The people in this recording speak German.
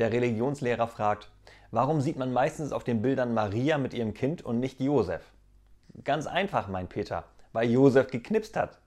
Der Religionslehrer fragt, warum sieht man meistens auf den Bildern Maria mit ihrem Kind und nicht Josef? Ganz einfach, meint Peter, weil Josef geknipst hat.